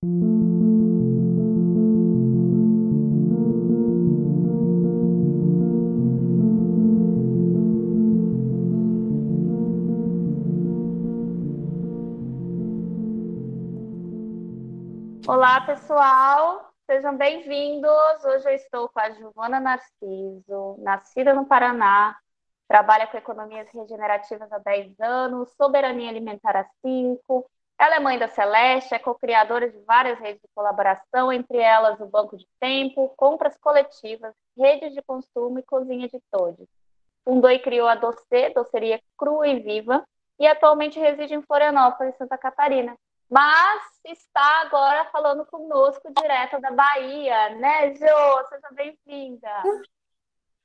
Olá, pessoal, sejam bem-vindos. Hoje eu estou com a Giovana Narciso, nascida no Paraná, trabalha com economias regenerativas há 10 anos, soberania alimentar há 5. Ela é mãe da Celeste, é co-criadora de várias redes de colaboração, entre elas o Banco de Tempo, compras coletivas, redes de consumo e cozinha de todos. Fundou e criou a Docê, doceria crua e viva, e atualmente reside em Florianópolis, Santa Catarina mas está agora falando conosco direto da Bahia, né, Jo? Seja bem-vinda.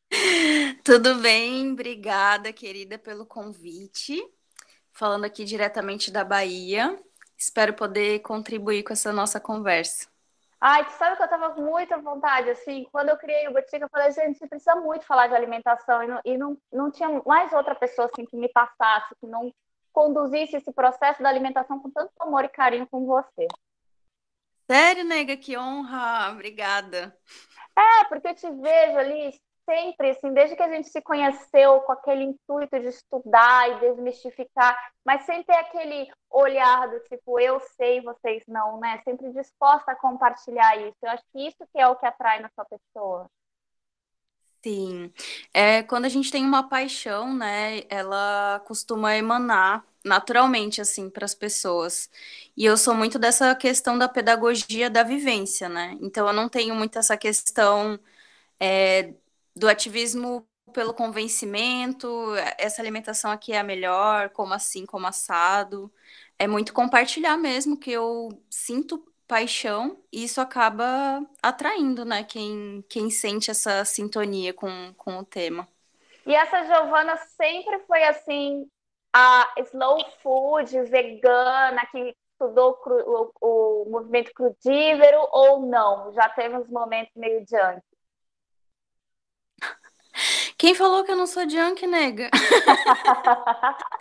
Tudo bem, obrigada, querida, pelo convite. Falando aqui diretamente da Bahia. Espero poder contribuir com essa nossa conversa. Ai, tu sabe que eu estava com muita vontade, assim, quando eu criei o Botica, eu falei, gente, você precisa muito falar de alimentação, e não, e não, não tinha mais outra pessoa, assim, que me passasse, que não conduzisse esse processo da alimentação com tanto amor e carinho como você. Sério, nega, que honra, obrigada. É, porque eu te vejo ali sempre, assim, desde que a gente se conheceu com aquele intuito de estudar e desmistificar, mas sem ter aquele olhar do tipo, eu sei, vocês não, né? Sempre disposta a compartilhar isso. Eu acho que isso que é o que atrai na sua pessoa. Sim, é, quando a gente tem uma paixão, né, ela costuma emanar naturalmente, assim, para as pessoas. E eu sou muito dessa questão da pedagogia da vivência, né? Então eu não tenho muito essa questão é, do ativismo pelo convencimento, essa alimentação aqui é a melhor, como assim, como assado. É muito compartilhar mesmo que eu sinto paixão, e isso acaba atraindo, né, quem, quem sente essa sintonia com, com o tema. E essa Giovana sempre foi assim, a slow food, vegana, que estudou cru, o, o, movimento crudívero ou não? Já teve uns momentos meio junk? Quem falou que eu não sou junk, nega?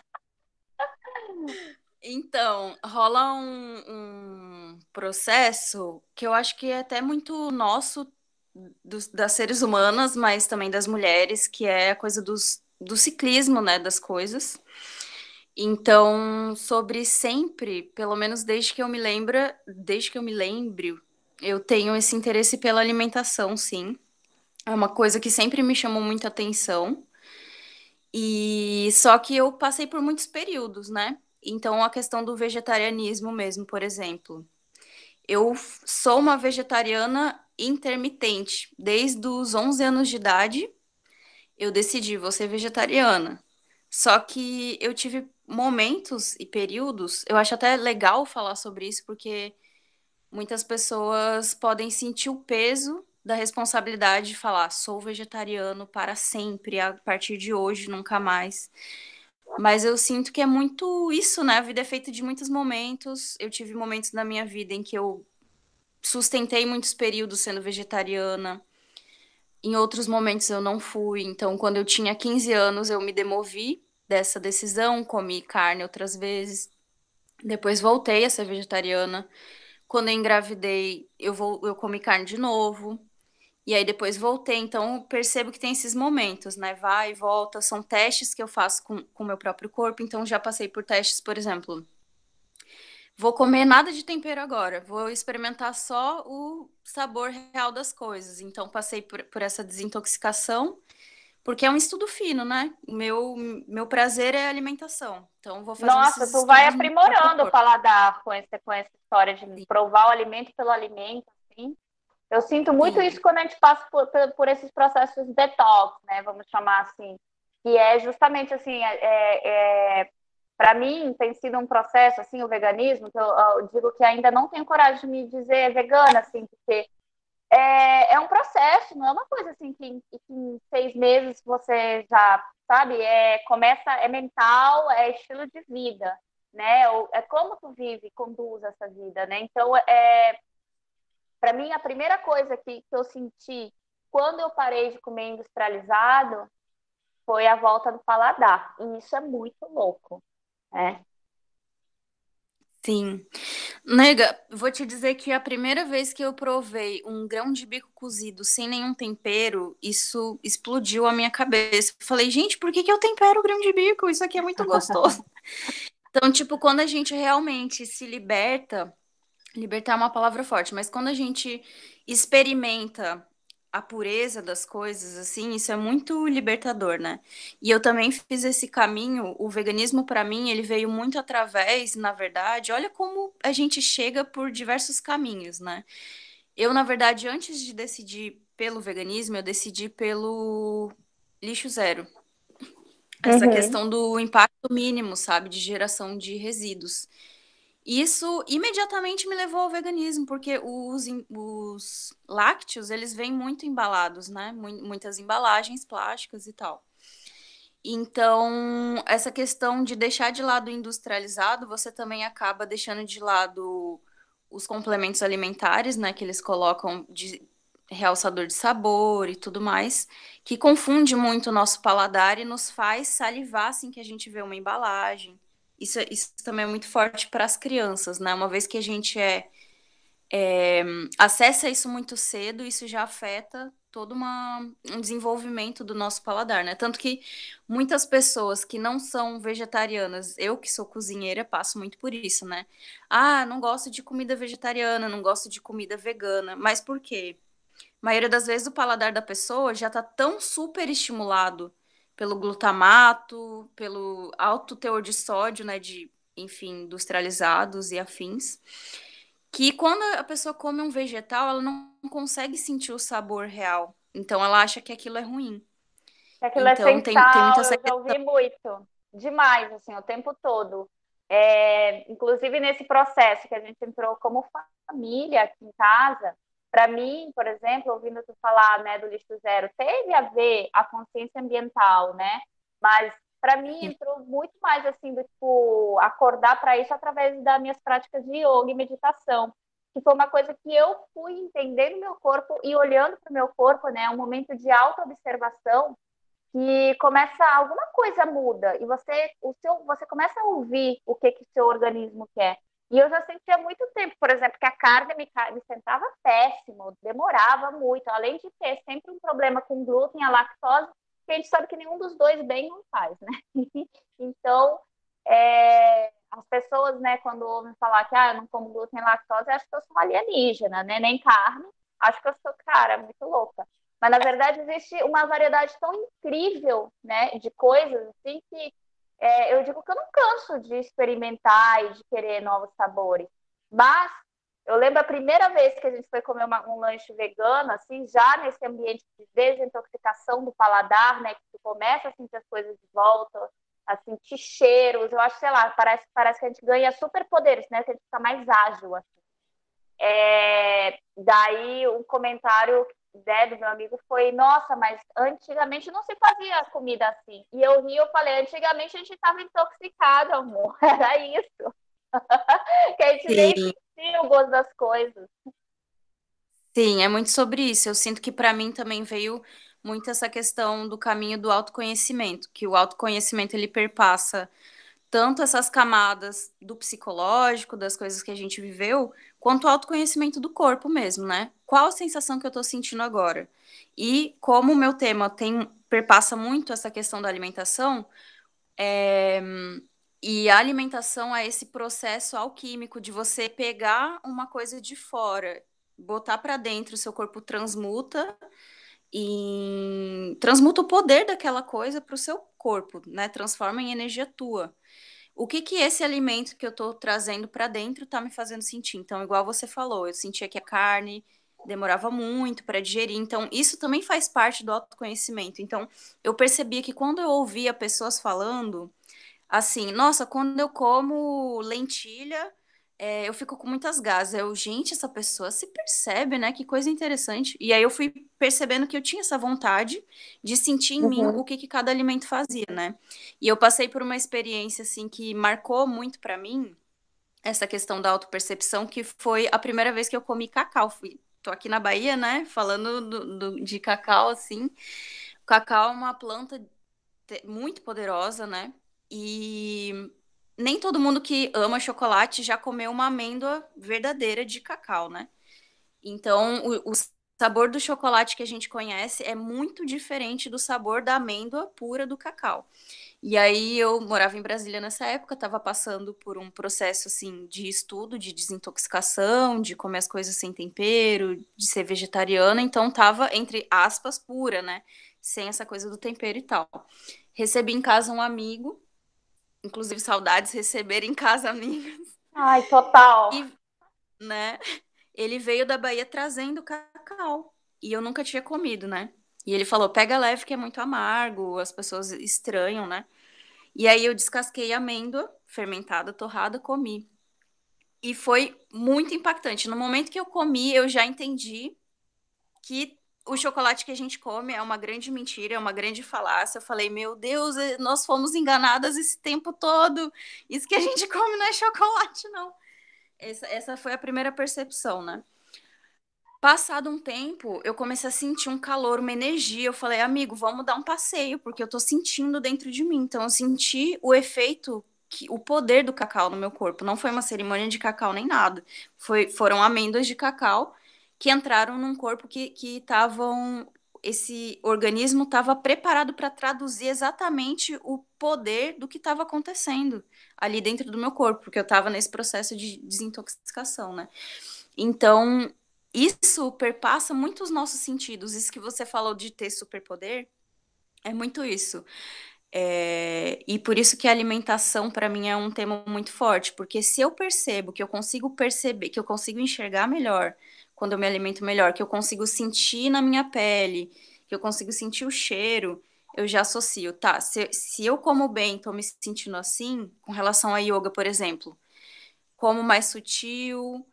Então, rola um, um processo que eu acho que é até muito nosso, das seres humanas, mas também das mulheres, que é a coisa dos, do ciclismo, né, das coisas. Então, sobre sempre, pelo menos desde que eu me lembra, desde que eu me lembro, eu tenho esse interesse pela alimentação, sim. É uma coisa que sempre me chamou muita atenção. E só que eu passei por muitos períodos, né? Então, a questão do vegetarianismo mesmo, por exemplo. Eu sou uma vegetariana intermitente. Desde os 11 anos de idade, eu decidi, vou ser vegetariana. Só que eu tive momentos e períodos, eu acho até legal falar sobre isso, porque muitas pessoas podem sentir o peso da responsabilidade de falar, sou vegetariano para sempre, a partir de hoje, nunca mais. Mas eu sinto que é muito isso, né? A vida é feita de muitos momentos. Eu tive momentos na minha vida em que eu sustentei muitos períodos sendo vegetariana. Em outros momentos eu não fui. Então, quando eu tinha 15 anos, eu me demovi dessa decisão, comi carne outras vezes. Depois voltei a ser vegetariana. Quando eu engravidei, eu, vou, eu comi carne de novo. E aí depois voltei, então percebo que tem esses momentos, né? Vai e volta, são testes que eu faço com o meu próprio corpo, então já passei por testes, por exemplo. Vou comer nada de tempero agora, vou experimentar só o sabor real das coisas. Então passei por, por essa desintoxicação, porque é um estudo fino, né? O meu, meu prazer é alimentação. Então vou fazer Nossa, tu vai aprimorando o paladar com essa, com essa história de Sim. provar o alimento pelo alimento, assim. Eu sinto muito Sim. isso quando a gente passa por, por, esses processos de detox, né? Vamos chamar assim. Que é justamente assim, é, é, é para mim tem sido um processo, assim, o veganismo, que eu, eu, digo que ainda não tenho coragem de me dizer vegana, assim, porque é, é um processo, não é uma coisa assim que, que em seis meses você já, sabe, é, começa, é mental, é estilo de vida, né? É como tu vive, conduz essa vida, né? Então, é, para mim, a primeira coisa que, que eu senti quando eu parei de comer industrializado foi a volta do paladar. E isso é muito louco, né? Sim. Nega, vou te dizer que a primeira vez que eu provei um grão de bico cozido sem nenhum tempero, isso explodiu a minha cabeça. Falei, gente, por que, que eu tempero o grão de bico? Isso aqui é muito gostoso. então, tipo, quando a gente realmente se liberta, libertar é uma palavra forte, mas quando a gente experimenta a pureza das coisas, assim, isso é muito libertador, né? E eu também fiz esse caminho, o veganismo para mim, ele veio muito através, na verdade, olha como a gente chega por diversos caminhos, né? Eu, na verdade, antes de decidir pelo veganismo, eu decidi pelo lixo zero. Essa uhum. questão do impacto mínimo, sabe, de geração de resíduos. Isso imediatamente me levou ao veganismo, porque os, os lácteos, eles vêm muito embalados, né? Muitas embalagens plásticas e tal. Então, essa questão de deixar de lado o industrializado, você também acaba deixando de lado os complementos alimentares, né? Que eles colocam de realçador de sabor e tudo mais, que confunde muito o nosso paladar e nos faz salivar assim que a gente vê uma embalagem. Isso, isso também é muito forte para as crianças, né? Uma vez que a gente é, é, acessa isso muito cedo, isso já afeta todo uma, um desenvolvimento do nosso paladar, né? Tanto que muitas pessoas que não são vegetarianas, eu que sou cozinheira, passo muito por isso, né? Ah, não gosto de comida vegetariana, não gosto de comida vegana. Mas por quê? A maioria das vezes o paladar da pessoa já está tão super estimulado pelo glutamato, pelo alto teor de sódio, né, de, enfim, industrializados e afins, que quando a pessoa come um vegetal, ela não consegue sentir o sabor real. Então ela acha que aquilo é ruim. Aquilo é então, é sem tem, sal, tem muita eu já ouvi muito. Demais, assim, o tempo todo. É, inclusive nesse processo que a gente entrou como família aqui em casa, para mim, por exemplo, ouvindo tu falar né, do lixo zero, teve a ver a consciência ambiental, né? Mas para mim entrou muito mais assim do tipo acordar para isso através das minhas práticas de yoga e meditação, que foi uma coisa que eu fui entendendo meu corpo e olhando para o meu corpo, né? Um momento de autoobservação que começa alguma coisa muda e você o seu você começa a ouvir o que que seu organismo quer. E eu já sentia muito tempo, por exemplo, que a carne me, me sentava péssimo, demorava muito, além de ter sempre um problema com glúten, a lactose, que a gente sabe que nenhum dos dois bem não faz, né? então, é, as pessoas, né, quando ouvem falar que ah, eu não como glúten e lactose, acham que eu sou alienígena, né? Nem carne, acho que eu sou, cara, muito louca. Mas, na verdade, existe uma variedade tão incrível, né, de coisas, assim, que é, eu digo que eu não canso de experimentar e de querer novos sabores. Mas eu lembro a primeira vez que a gente foi comer uma, um lanche vegano, assim, já nesse ambiente de desintoxicação do paladar, né? Que tu começa a sentir as coisas de volta, a sentir cheiros. Eu acho, sei lá, parece, parece que a gente ganha superpoderes, né? Que a gente fica mais ágil, assim. É, daí um comentário né, do meu amigo foi, nossa, mas antigamente não se fazia comida assim. E eu ri, eu falei, antigamente a gente estava intoxicado, amor. Era isso. que a gente Sim. nem sentia o gosto das coisas. Sim, é muito sobre isso. Eu sinto que para mim também veio muito essa questão do caminho do autoconhecimento, que o autoconhecimento ele perpassa tanto essas camadas do psicológico, das coisas que a gente viveu, quanto o autoconhecimento do corpo mesmo, né? Qual a sensação que eu estou sentindo agora? E como o meu tema tem perpassa muito essa questão da alimentação, é, e a alimentação é esse processo alquímico de você pegar uma coisa de fora, botar para dentro, o seu corpo transmuta e transmuta o poder daquela coisa para o seu corpo, né? Transforma em energia tua o que que esse alimento que eu estou trazendo para dentro está me fazendo sentir. Então, igual você falou, eu sentia que a carne demorava muito para digerir. Então, isso também faz parte do autoconhecimento. Então, eu percebia que quando eu ouvia pessoas falando assim, nossa, quando eu como lentilha, é, eu fico com muitas gases. Eu, gente, essa pessoa se percebe, né? Que coisa interessante. E aí eu fui percebendo que eu tinha essa vontade de sentir em uhum. mim o que, que cada alimento fazia, né? E eu passei por uma experiência, assim, que marcou muito para mim essa questão da autopercepção, que foi a primeira vez que eu comi cacau. Fui, tô aqui na Bahia, né? Falando do, do, de cacau, assim. O cacau é uma planta muito poderosa, né? E nem todo mundo que ama chocolate já comeu uma amêndoa verdadeira de cacau, né? Então, o, o sabor do chocolate que a gente conhece é muito diferente do sabor da amêndoa pura do cacau. E aí eu morava em Brasília nessa época, estava passando por um processo assim de estudo, de desintoxicação, de comer as coisas sem tempero, de ser vegetariana, então tava entre aspas pura, né? Sem essa coisa do tempero e tal. Recebi em casa um amigo, inclusive saudades receber em casa amigos. Ai, total. E, né? Ele veio da Bahia trazendo cacau e eu nunca tinha comido, né? E ele falou: pega leve que é muito amargo, as pessoas estranham, né? E aí eu descasquei a amêndoa fermentada, torrada, comi. E foi muito impactante. No momento que eu comi, eu já entendi que o chocolate que a gente come é uma grande mentira, é uma grande falácia. Eu falei, meu Deus, eh, nós fomos enganadas esse tempo todo. Isso que a gente come não é chocolate, não. Essa, essa foi a primeira percepção, né? Passado um tempo, eu comecei a sentir um calor, uma energia. Eu falei, amigo, vamos dar um passeio, porque eu tô sentindo dentro de mim. Então, eu senti o efeito, que, o poder do cacau no meu corpo. Não foi uma cerimônia de cacau nem nada. Foi, foram amêndoas de cacau que entraram num corpo que estavam. Esse organismo estava preparado para traduzir exatamente o poder do que estava acontecendo ali dentro do meu corpo, porque eu estava nesse processo de desintoxicação, né? Então, isso perpassa muito os nossos sentidos. Isso que você falou de ter superpoder é muito isso. É, e por isso que a alimentação para mim é um tema muito forte, porque se eu percebo que eu consigo perceber, que eu consigo enxergar melhor quando eu me alimento melhor, que eu consigo sentir na minha pele, que eu consigo sentir o cheiro, eu já associo, tá? Se, se eu como bem, tô me sentindo assim, com relação a yoga, por exemplo, como mais sutil,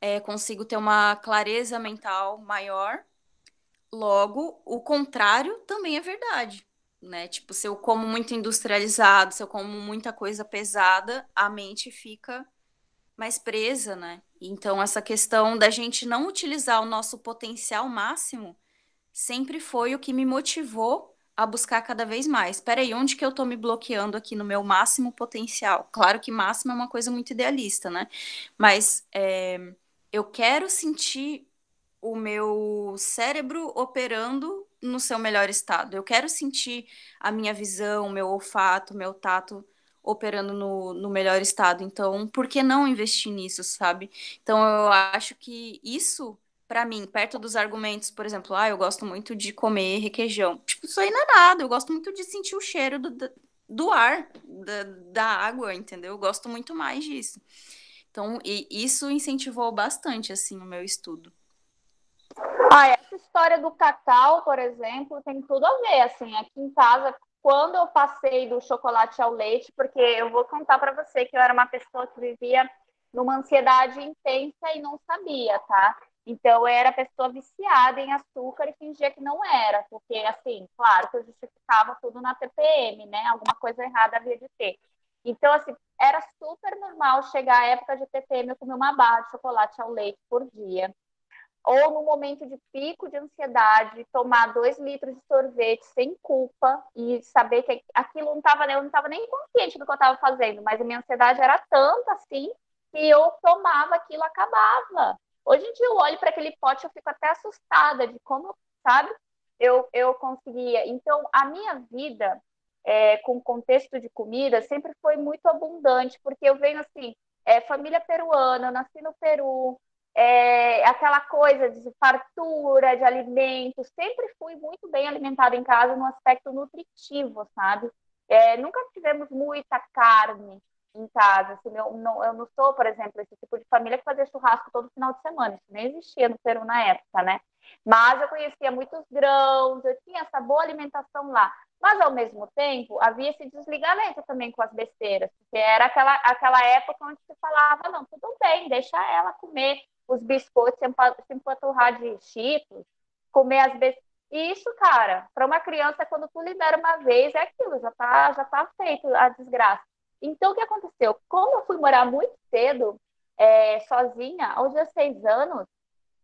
é, consigo ter uma clareza mental maior. Logo, o contrário também é verdade, né? Tipo, se eu como muito industrializado, se eu como muita coisa pesada, a mente fica mais presa, né? Então, essa questão da gente não utilizar o nosso potencial máximo sempre foi o que me motivou a buscar cada vez mais. Peraí, onde que eu tô me bloqueando aqui no meu máximo potencial? Claro que máximo é uma coisa muito idealista, né? Mas é, eu quero sentir o meu cérebro operando no seu melhor estado. Eu quero sentir a minha visão, meu olfato, meu tato operando no, no melhor estado. Então, por que não investir nisso, sabe? Então, eu acho que isso, para mim, perto dos argumentos, por exemplo, ah, eu gosto muito de comer requeijão. Tipo, isso aí não é nada. Eu gosto muito de sentir o cheiro do, do ar, da, da água, entendeu? Eu gosto muito mais disso. Então, isso incentivou bastante, assim, o meu estudo. Ah, essa história do cacau, por exemplo, tem tudo a ver, assim, aqui em casa, quando eu passei do chocolate ao leite, porque eu vou contar para você que eu era uma pessoa que vivia numa ansiedade intensa e não sabia, tá? Então, eu era pessoa viciada em açúcar e fingia que não era, porque, assim, claro que eu justificava tudo na TPM, né? Alguma coisa errada havia de ter. Então, assim, era super normal chegar a época de TPM eu comer uma barra de chocolate ao leite por dia. Ou no momento de pico de ansiedade, tomar dois litros de sorvete sem culpa e saber que aquilo não estava, eu não estava nem consciente do que eu estava fazendo, mas a minha ansiedade era tanta assim que eu tomava aquilo acabava. Hoje em dia eu olho para aquele pote eu fico até assustada de como, sabe, eu, eu conseguia. Então, a minha vida é, com contexto de comida sempre foi muito abundante, porque eu venho assim, é, família peruana, eu nasci no Peru, é, aquela coisa de fartura de alimentos, sempre fui muito bem alimentada em casa no aspecto nutritivo, sabe? É, nunca tivemos muita carne em casa. Assim, eu, não, eu não sou, por exemplo, esse tipo de família que fazia churrasco todo final de semana. Isso nem existia no Peru na época, né? Mas eu conhecia muitos grãos, eu tinha essa boa alimentação lá. Mas, ao mesmo tempo, havia esse desligamento também com as besteiras, porque era aquela, aquela época onde se falava, não, tudo bem, deixa ela comer os biscoitos, se empanturrar de cheetos, comer as besteiras. Isso, cara, para uma criança, quando tu libera uma vez, é aquilo, já tá, já tá feito a desgraça. Então, o que aconteceu? Como eu fui morar muito cedo, é, sozinha, aos 16 anos,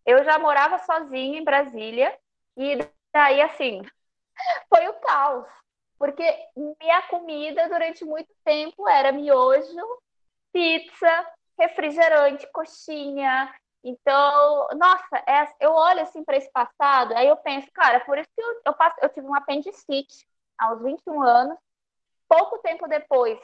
eu já morava sozinha em Brasília, e daí, assim, foi o caos. porque minha comida durante muito tempo era miojo, pizza, refrigerante, coxinha. Então, nossa, é, eu olho assim para esse passado, aí eu penso, cara, por isso que eu, eu, passo, eu tive um apendicite aos 21 anos. Pouco tempo depois,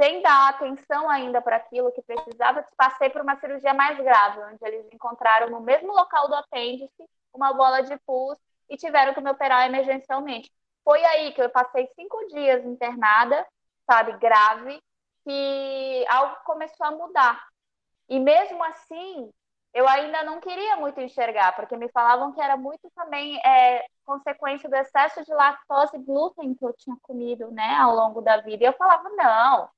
sem dar atenção ainda para aquilo que precisava, passei por uma cirurgia mais grave, onde eles encontraram no mesmo local do apêndice uma bola de pus e tiveram que me operar emergencialmente. Foi aí que eu passei cinco dias internada, sabe, grave, que algo começou a mudar. E mesmo assim, eu ainda não queria muito enxergar, porque me falavam que era muito também é, consequência do excesso de lactose e glúten que eu tinha comido, né, ao longo da vida. E eu falava, não,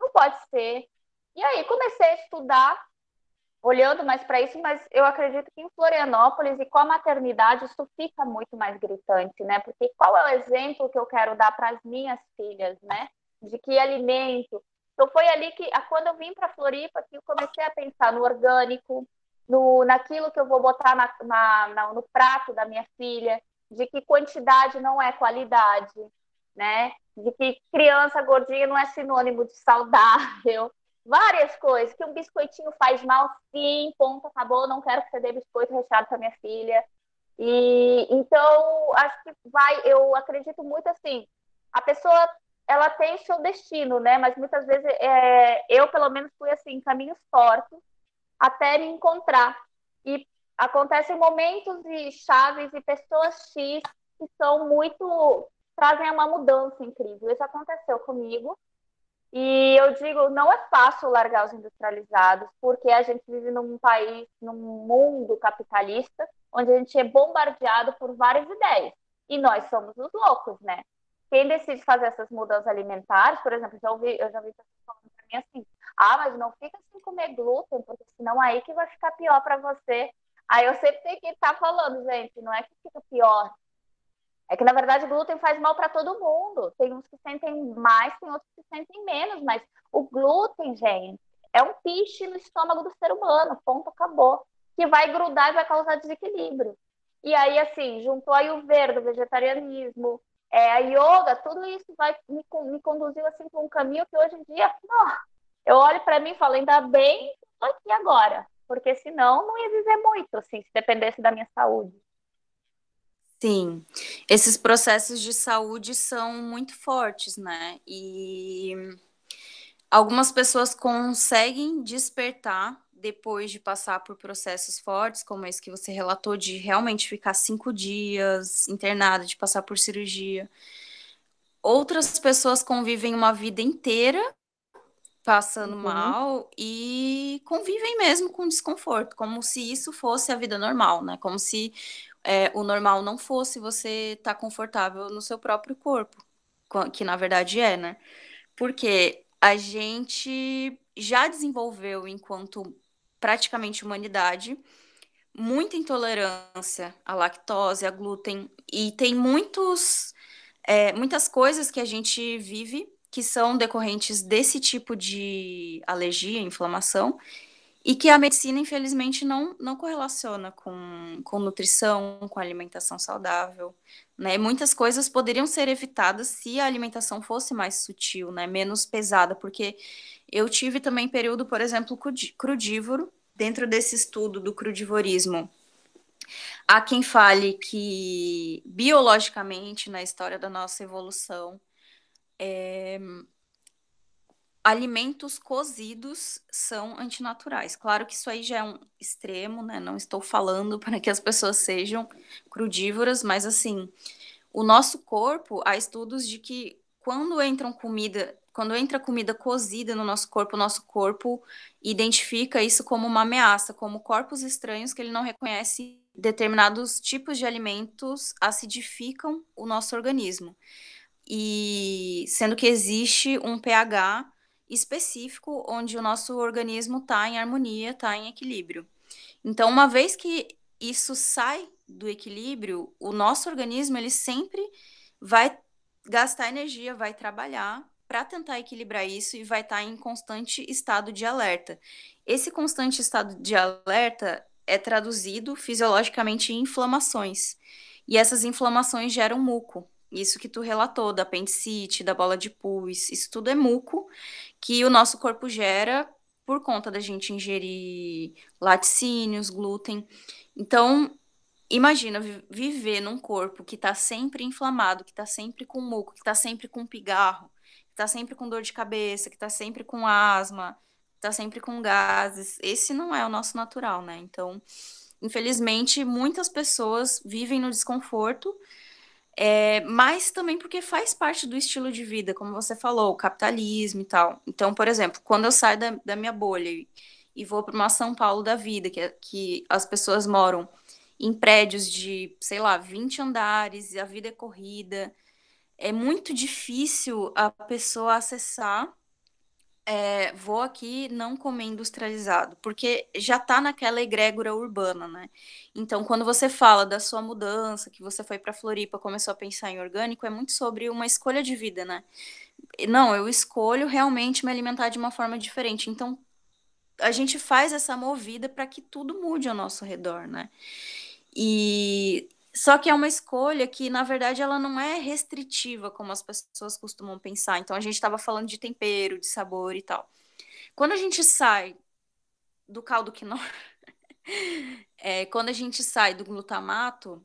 não pode ser. E aí comecei a estudar, olhando mais para isso, mas eu acredito que em Florianópolis e com a maternidade isso fica muito mais gritante, né? Porque qual é o exemplo que eu quero dar para as minhas filhas, né? De que alimento. Então foi ali que, quando eu vim para Floripa, que eu comecei a pensar no orgânico, no, naquilo que eu vou botar na, na, na, no prato da minha filha, de que quantidade não é qualidade, né? De que criança gordinha não é sinônimo de saudável. Várias coisas, que um biscoitinho faz mal, sim, ponto, acabou, não quero que você dê biscoito recheado para minha filha. E então, acho que vai, eu acredito muito assim, a pessoa ela tem seu destino, né? Mas muitas vezes é, eu, pelo menos, fui assim, caminhos tortos até me encontrar. E acontecem momentos e chaves e pessoas X que são muito trazem uma mudança incrível. Isso aconteceu comigo. E eu digo, não é fácil largar os industrializados, porque a gente vive num país, num mundo capitalista, onde a gente é bombardeado por várias ideias. E nós somos os loucos, né? Quem decide fazer essas mudanças alimentares, por exemplo, já ouvi, eu já vi pessoas falando para mim assim: ah, mas não fica sem comer glúten, porque senão aí que vai ficar pior para você. Aí eu sempre tenho que estar falando, gente, não é que fica pior, é que, na verdade, glúten faz mal para todo mundo. Tem uns que sentem mais, tem outros que sentem menos, mas o glúten, gente, é um piche no estômago do ser humano, ponto, acabou. Que vai grudar e vai causar desequilíbrio. E aí, assim, juntou aí o verde, o vegetarianismo, é, a yoga, tudo isso vai me, me conduziu assim para um caminho que hoje em dia, não, eu olho para mim e falo, ainda bem aqui agora, porque senão não ia viver muito, assim, se dependesse da minha saúde. Sim, esses processos de saúde são muito fortes, né? E algumas pessoas conseguem despertar depois de passar por processos fortes, como esse que você relatou, de realmente ficar cinco dias internada, de passar por cirurgia. Outras pessoas convivem uma vida inteira passando uhum. mal e convivem mesmo com desconforto, como se isso fosse a vida normal, né? Como se é, o normal não fosse você estar tá confortável no seu próprio corpo, que na verdade é, né? Porque a gente já desenvolveu, enquanto praticamente humanidade, muita intolerância à lactose, a glúten, e tem muitos, é, muitas coisas que a gente vive que são decorrentes desse tipo de alergia, inflamação, e que a medicina, infelizmente, não, não correlaciona com, com nutrição, com alimentação saudável. Né? Muitas coisas poderiam ser evitadas se a alimentação fosse mais sutil, né? menos pesada, porque eu tive também período, por exemplo, crudívoro, dentro desse estudo do crudivorismo. Há quem fale que, biologicamente, na história da nossa evolução, é, alimentos cozidos são antinaturais. Claro que isso aí já é um extremo, né? Não estou falando para que as pessoas sejam crudívoras, mas assim, o nosso corpo, há estudos de que quando entram comida, quando entra comida cozida no nosso corpo, o nosso corpo identifica isso como uma ameaça, como corpos estranhos que ele não reconhece. Determinados tipos de alimentos acidificam o nosso organismo. E sendo que existe um pH específico onde o nosso organismo está em harmonia, está em equilíbrio. Então, uma vez que isso sai do equilíbrio, o nosso organismo ele sempre vai gastar energia, vai trabalhar para tentar equilibrar isso e vai estar tá em constante estado de alerta. Esse constante estado de alerta é traduzido fisiologicamente em inflamações. E essas inflamações geram muco, Isso que tu relatou, da apendicite, da bola de pus, isso tudo é muco que o nosso corpo gera por conta da gente ingerir laticínios, glúten. Então, imagina viver num corpo que está sempre inflamado, que está sempre com muco, que está sempre com pigarro, que está sempre com dor de cabeça, que está sempre com asma, que está sempre com gases. Esse não é o nosso natural, né? Então, infelizmente, muitas pessoas vivem no desconforto é, mas também porque faz parte do estilo de vida, como você falou, o capitalismo e tal. Então, por exemplo, quando eu saio da, da minha bolha e, vou para uma São Paulo da vida, que, é, que as pessoas moram em prédios de, sei lá, 20 andares e a vida é corrida, é muito difícil a pessoa acessar é, vou aqui não comer industrializado, porque já está naquela egrégora urbana, né? Então, quando você fala da sua mudança, que você foi para Floripa, começou a pensar em orgânico, é muito sobre uma escolha de vida, né? Não, eu escolho realmente me alimentar de uma forma diferente. Então, a gente faz essa movida para que tudo mude ao nosso redor, né? E só que é uma escolha que, na verdade, ela não é restritiva, como as pessoas costumam pensar. Então, a gente estava falando de tempero, de sabor e tal. Quando a gente sai do caldo quinó, é, quando a gente sai do glutamato,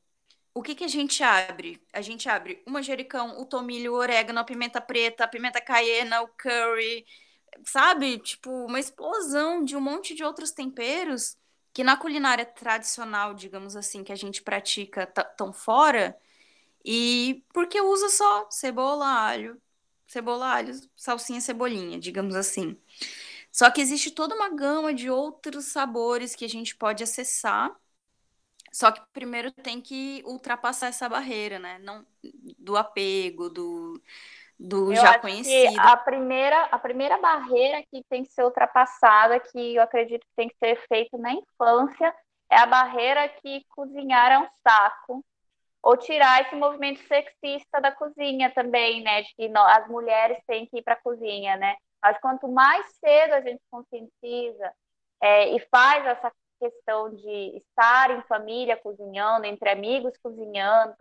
o que, que a gente abre? A gente abre o manjericão, o tomilho, o orégano, a pimenta preta, a pimenta caiena, o curry, sabe? Tipo, uma explosão de um monte de outros temperos que na culinária tradicional, digamos assim, que a gente pratica tão fora, e porque usa só cebola, alho, cebola, alho, salsinha, cebolinha, digamos assim. Só que existe toda uma gama de outros sabores que a gente pode acessar. Só que primeiro tem que ultrapassar essa barreira, né? Não do apego, do do eu já conhecido. a primeira, a primeira barreira que tem que ser ultrapassada, que eu acredito que tem que ser feita na infância, é a barreira que cozinhar é um saco. Ou tirar esse movimento sexista da cozinha também, né? De que as mulheres têm que ir para a cozinha, né? Mas quanto mais cedo a gente conscientiza é, e faz essa questão de estar em família cozinhando, entre amigos cozinhando,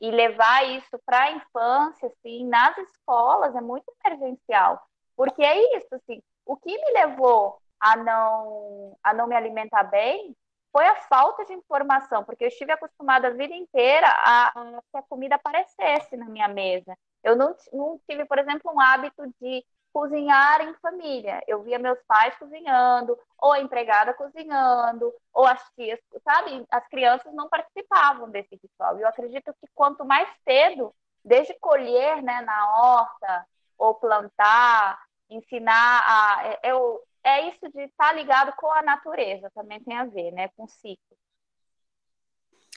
e levar isso para a infância, assim, nas escolas é muito emergencial, porque é isso, assim, o que me levou a não a não me alimentar bem foi a falta de informação, porque eu estive acostumada a vida inteira a, a que a comida aparecesse na minha mesa. Eu não, não tive, por exemplo, um hábito de cozinhar em família. Eu via meus pais cozinhando, ou a empregada cozinhando, ou as tias, sabe? As crianças não participavam desse ritual. E eu acredito que quanto mais cedo, desde colher né, na horta, ou plantar, ensinar a. Eu, é, é isso de estar tá ligado com a natureza, também tem a ver, né? Com o ciclo.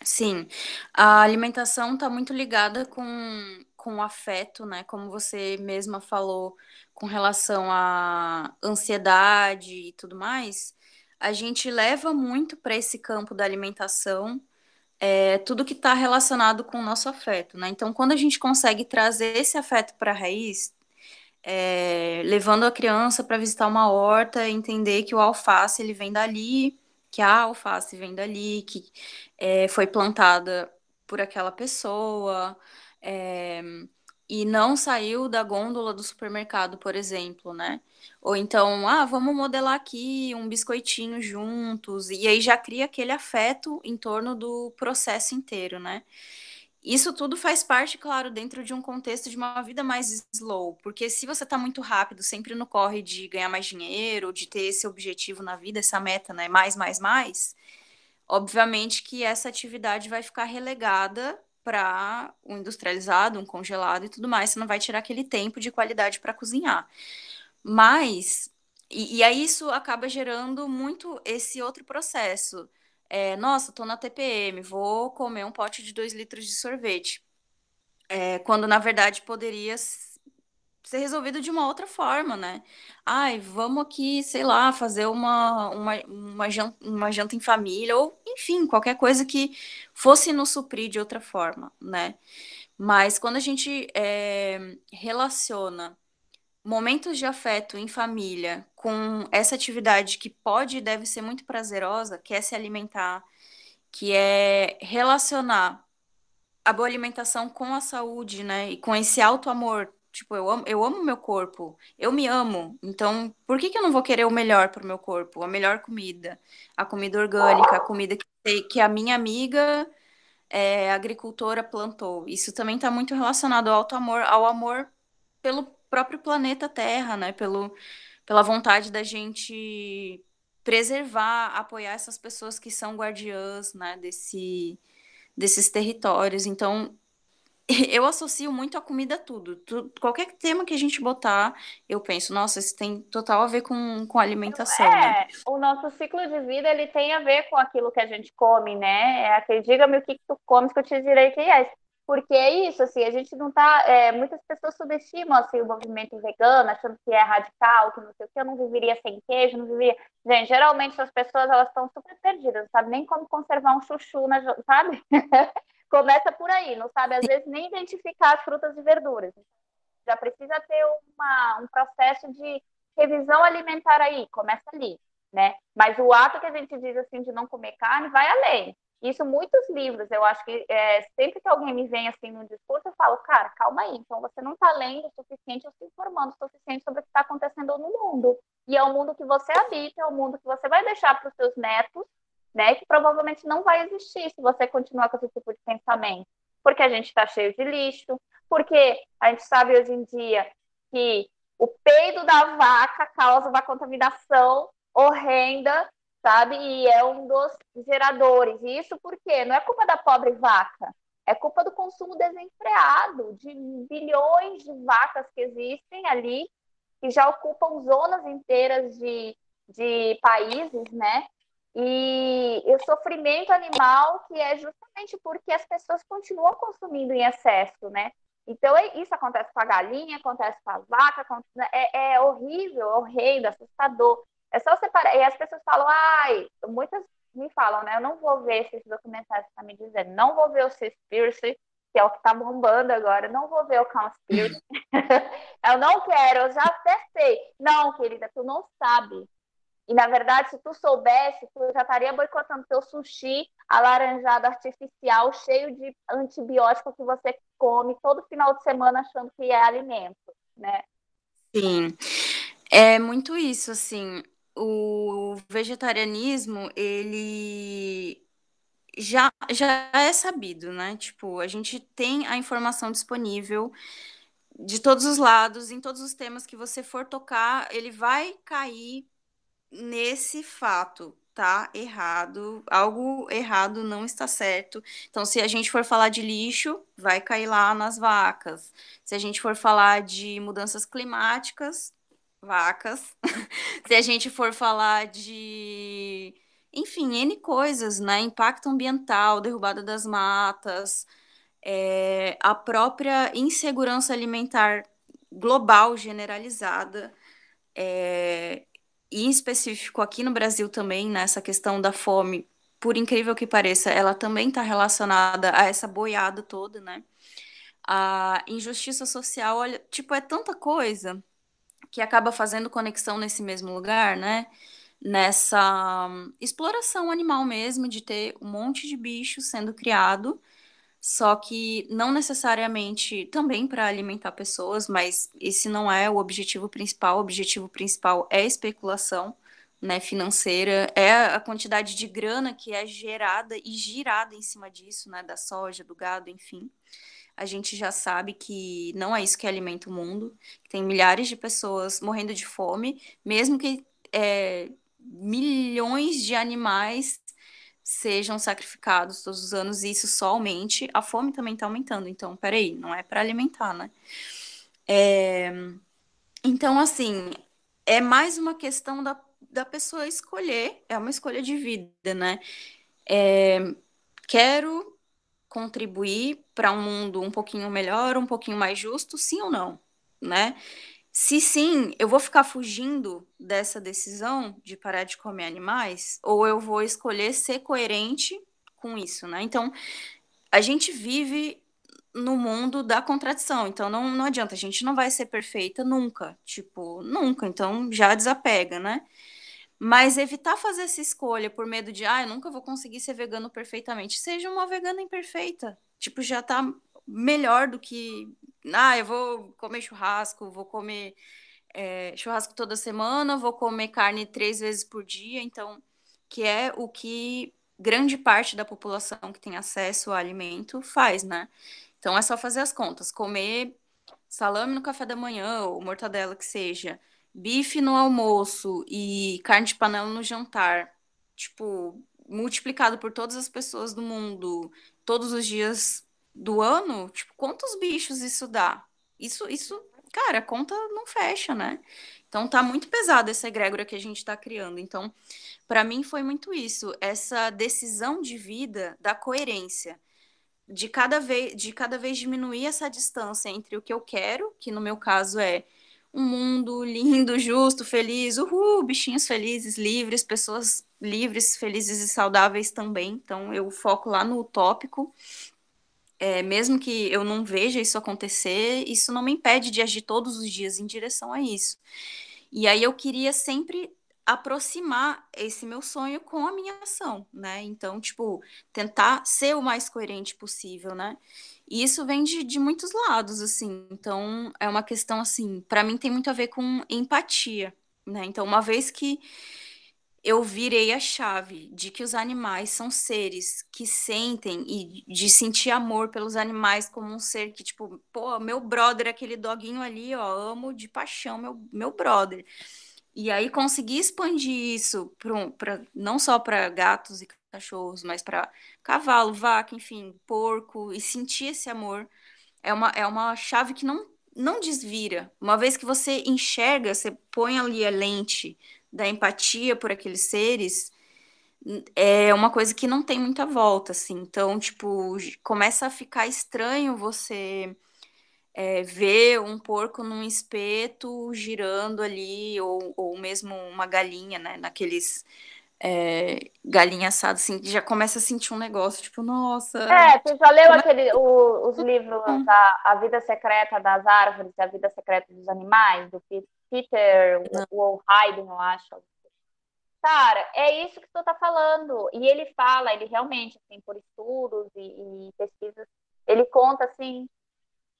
Sim, a alimentação está muito ligada com, com o afeto, né? Como você mesma falou, com relação à ansiedade e tudo mais, a gente leva muito para esse campo da alimentação é, tudo que está relacionado com o nosso afeto, né? Então, quando a gente consegue trazer esse afeto para a raiz, é, levando a criança para visitar uma horta, entender que o alface ele vem dali, que a alface vem dali, que é, foi plantada por aquela pessoa, é, e não saiu da gôndola do supermercado, por exemplo, né? Ou então, ah, vamos modelar aqui um biscoitinho juntos, e aí já cria aquele afeto em torno do processo inteiro, né? Isso tudo faz parte, claro, dentro de um contexto de uma vida mais slow, porque se você está muito rápido, sempre no corre de ganhar mais dinheiro, de ter esse objetivo na vida, essa meta, né, mais, mais, mais, obviamente que essa atividade vai ficar relegada para um industrializado, um congelado e tudo mais, você não vai tirar aquele tempo de qualidade para cozinhar. Mas, e, e aí isso acaba gerando muito esse outro processo é, nossa, tô na TPM, vou comer um pote de 2 litros de sorvete. É, quando na verdade poderia ser resolvido de uma outra forma, né? Ai, vamos aqui, sei lá, fazer uma, uma, uma, janta, uma janta em família, ou enfim, qualquer coisa que fosse nos suprir de outra forma, né? Mas quando a gente é, relaciona momentos de afeto em família com essa atividade que pode e deve ser muito prazerosa, que é se alimentar, que é relacionar a boa alimentação com a saúde, né? E com esse alto amor. Tipo, eu amo, eu amo meu corpo, eu me amo. Então, por que, que eu não vou querer o melhor para o meu corpo? A melhor comida, a comida orgânica, a comida que, que a minha amiga é, agricultora plantou. Isso também está muito relacionado ao alto amor, ao amor pelo próprio planeta Terra, né? Pelo, pela vontade da gente preservar, apoiar essas pessoas que são guardiãs, né? Desse, desses territórios. Então, eu associo muito a comida a tudo. tudo. Qualquer tema que a gente botar, eu penso, nossa, isso tem total a ver com, com alimentação. É, né? o nosso ciclo de vida ele tem a ver com aquilo que a gente come, né? É aquele, diga-me o que, que tu comes que eu te direi que é. Porque é isso, assim, a gente não tá. É, muitas pessoas subestimam assim, o movimento vegano, achando que é radical, que não sei o que, eu não viveria sem queijo, não viveria. Gente, geralmente as pessoas elas estão super perdidas, não sabem nem como conservar um chuchu, na, sabe? Começa por aí, não sabe às vezes nem identificar as frutas e verduras. Já precisa ter uma, um processo de revisão alimentar aí, começa ali, né? Mas o ato que a gente diz assim de não comer carne vai além. Isso muitos livros, eu acho que é, sempre que alguém me vem assim no discurso, eu falo, cara, calma aí, então você não está lendo o suficiente ou se informando o suficiente sobre o que está acontecendo no mundo. E é o mundo que você habita, é o mundo que você vai deixar para os seus netos, né? Que provavelmente não vai existir se você continuar com esse tipo de pensamento. Porque a gente está cheio de lixo, porque a gente sabe hoje em dia que o peido da vaca causa uma contaminação horrenda, sabe? E é um dos geradores. E isso porque não é culpa da pobre vaca, é culpa do consumo desenfreado de bilhões de vacas que existem ali, que já ocupam zonas inteiras de, de países, né? E o sofrimento animal, que é justamente porque as pessoas continuam consumindo em excesso, né? Então, é, isso acontece com a galinha, acontece com a vaca, é, é horrível, é horrendo, assustador. É só separar. E as pessoas falam, ai, muitas me falam, né? Eu não vou ver esses documentários que tá me dizendo, não vou ver o Seaspiracy, que é o que está bombando agora, não vou ver o Conspiracy. eu não quero, eu já até sei. Não, querida, tu não sabe. E, na verdade, se tu soubesse, tu já estaria boicotando teu sushi alaranjado artificial, cheio de antibiótico que você come todo final de semana achando que é alimento, né? Sim, é muito isso, assim, o vegetarianismo, ele já, já é sabido, né? Tipo, a gente tem a informação disponível de todos os lados, em todos os temas que você for tocar, ele vai cair nesse fato tá errado, algo errado não está certo. Então, se a gente for falar de lixo, vai cair lá nas vacas. Se a gente for falar de mudanças climáticas, vacas. se a gente for falar de, enfim, N coisas, né? Impacto ambiental, derrubada das matas, é, a própria insegurança alimentar global generalizada. É, e em específico aqui no Brasil também, nessa né, questão da fome, por incrível que pareça, ela também está relacionada a essa boiada toda, né? A injustiça social, olha, tipo, é tanta coisa que acaba fazendo conexão nesse mesmo lugar, né? Nessa hum, exploração animal mesmo, de ter um monte de bicho sendo criado só que não necessariamente também para alimentar pessoas, mas esse não é o objetivo principal. O objetivo principal é especulação né, financeira, é a quantidade de grana que é gerada e girada em cima disso, né, da soja, do gado, enfim. A gente já sabe que não é isso que alimenta o mundo, tem milhares de pessoas morrendo de fome, mesmo que é, milhões de animais sejam sacrificados todos os anos, e isso só aumente, a fome também está aumentando. Então, peraí, não é para alimentar, né? É... Então, assim, é mais uma questão da, da pessoa escolher, é uma escolha de vida, né? É... Quero contribuir para um mundo um pouquinho melhor, um pouquinho mais justo, sim ou não, né? Se sim, eu vou ficar fugindo dessa decisão de parar de comer animais, ou eu vou escolher ser coerente com isso, né? Então, a gente vive no mundo da contradição, então não, não adianta, a gente não vai ser perfeita nunca, tipo, nunca, então já desapega, né? Mas evitar fazer essa escolha por medo de, ah, eu nunca vou conseguir ser vegano perfeitamente. Seja uma vegana imperfeita, tipo, já tá melhor do que. Ah, eu vou comer churrasco, vou comer é, churrasco toda semana, vou comer carne três vezes por dia, então, que é o que grande parte da população que tem acesso ao alimento faz, né? Então é só fazer as contas, comer salame no café da manhã, ou mortadela que seja, bife no almoço e carne de panela no jantar, tipo, multiplicado por todas as pessoas do mundo, todos os dias do ano, tipo, quantos bichos isso dá? Isso, isso, cara, a conta não fecha, né? Então tá muito pesado essa egrégora que a gente está criando. Então, para mim foi muito isso, essa decisão de vida da coerência de cada vez de cada vez diminuir essa distância entre o que eu quero, que no meu caso é um mundo lindo, justo, feliz, uhul, bichinhos felizes, livres, pessoas livres, felizes e saudáveis também. Então eu foco lá no utópico. É, mesmo que eu não veja isso acontecer, isso não me impede de agir todos os dias em direção a isso. E aí eu queria sempre aproximar esse meu sonho com a minha ação, né? Então, tipo, tentar ser o mais coerente possível, né? E isso vem de, de muitos lados, assim. Então, é uma questão, assim, para mim tem muito a ver com empatia, né? Então, uma vez que eu virei a chave de que os animais são seres que sentem e de sentir amor pelos animais como um ser que, tipo, pô, meu brother, aquele doguinho ali, ó, amo de paixão meu, meu brother. E aí conseguir expandir isso para não só para gatos e cachorros, mas para cavalo, vaca, enfim, porco, e sentir esse amor é uma, é uma chave que não, não desvira. Uma vez que você enxerga, você põe ali a lente da empatia por aqueles seres, é uma coisa que não tem muita volta, assim. Então, tipo, começa a ficar estranho você é, ver um porco num espeto girando ali, ou, ou mesmo uma galinha, né? Naqueles é, galinha assada, assim, já começa a sentir um negócio, tipo, nossa. É, você já leu aquele, o, os livros da A Vida Secreta das Árvores e A Vida Secreta dos Animais, do Peter Hayden, eu acho. Cara, é isso que tu tá falando. E ele fala, ele realmente, assim, por estudos e, e pesquisas, ele conta, assim,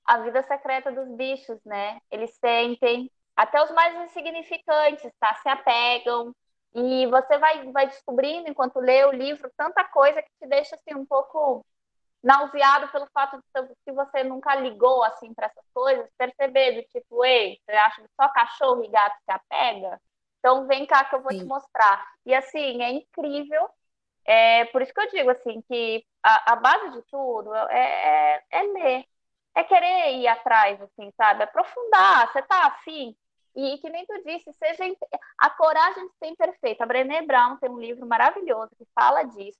a vida secreta dos bichos, né? Eles sentem, até os mais insignificantes, tá? Se apegam. E você vai, vai descobrindo, enquanto lê o livro, tanta coisa que te deixa assim um pouco nauseado pelo fato de que você nunca ligou assim para essas coisas, perceber do tipo, ei, você acha que só cachorro e gato se apega? Então vem cá que eu vou Sim. te mostrar. E assim, é incrível. É, por isso que eu digo assim que a, a base de tudo é, é, é ler, é querer ir atrás, assim, sabe? Aprofundar, você tá afim. E, que nem tu disse, seja a coragem de ser imperfeita. A Brené Brown tem um livro maravilhoso que fala disso,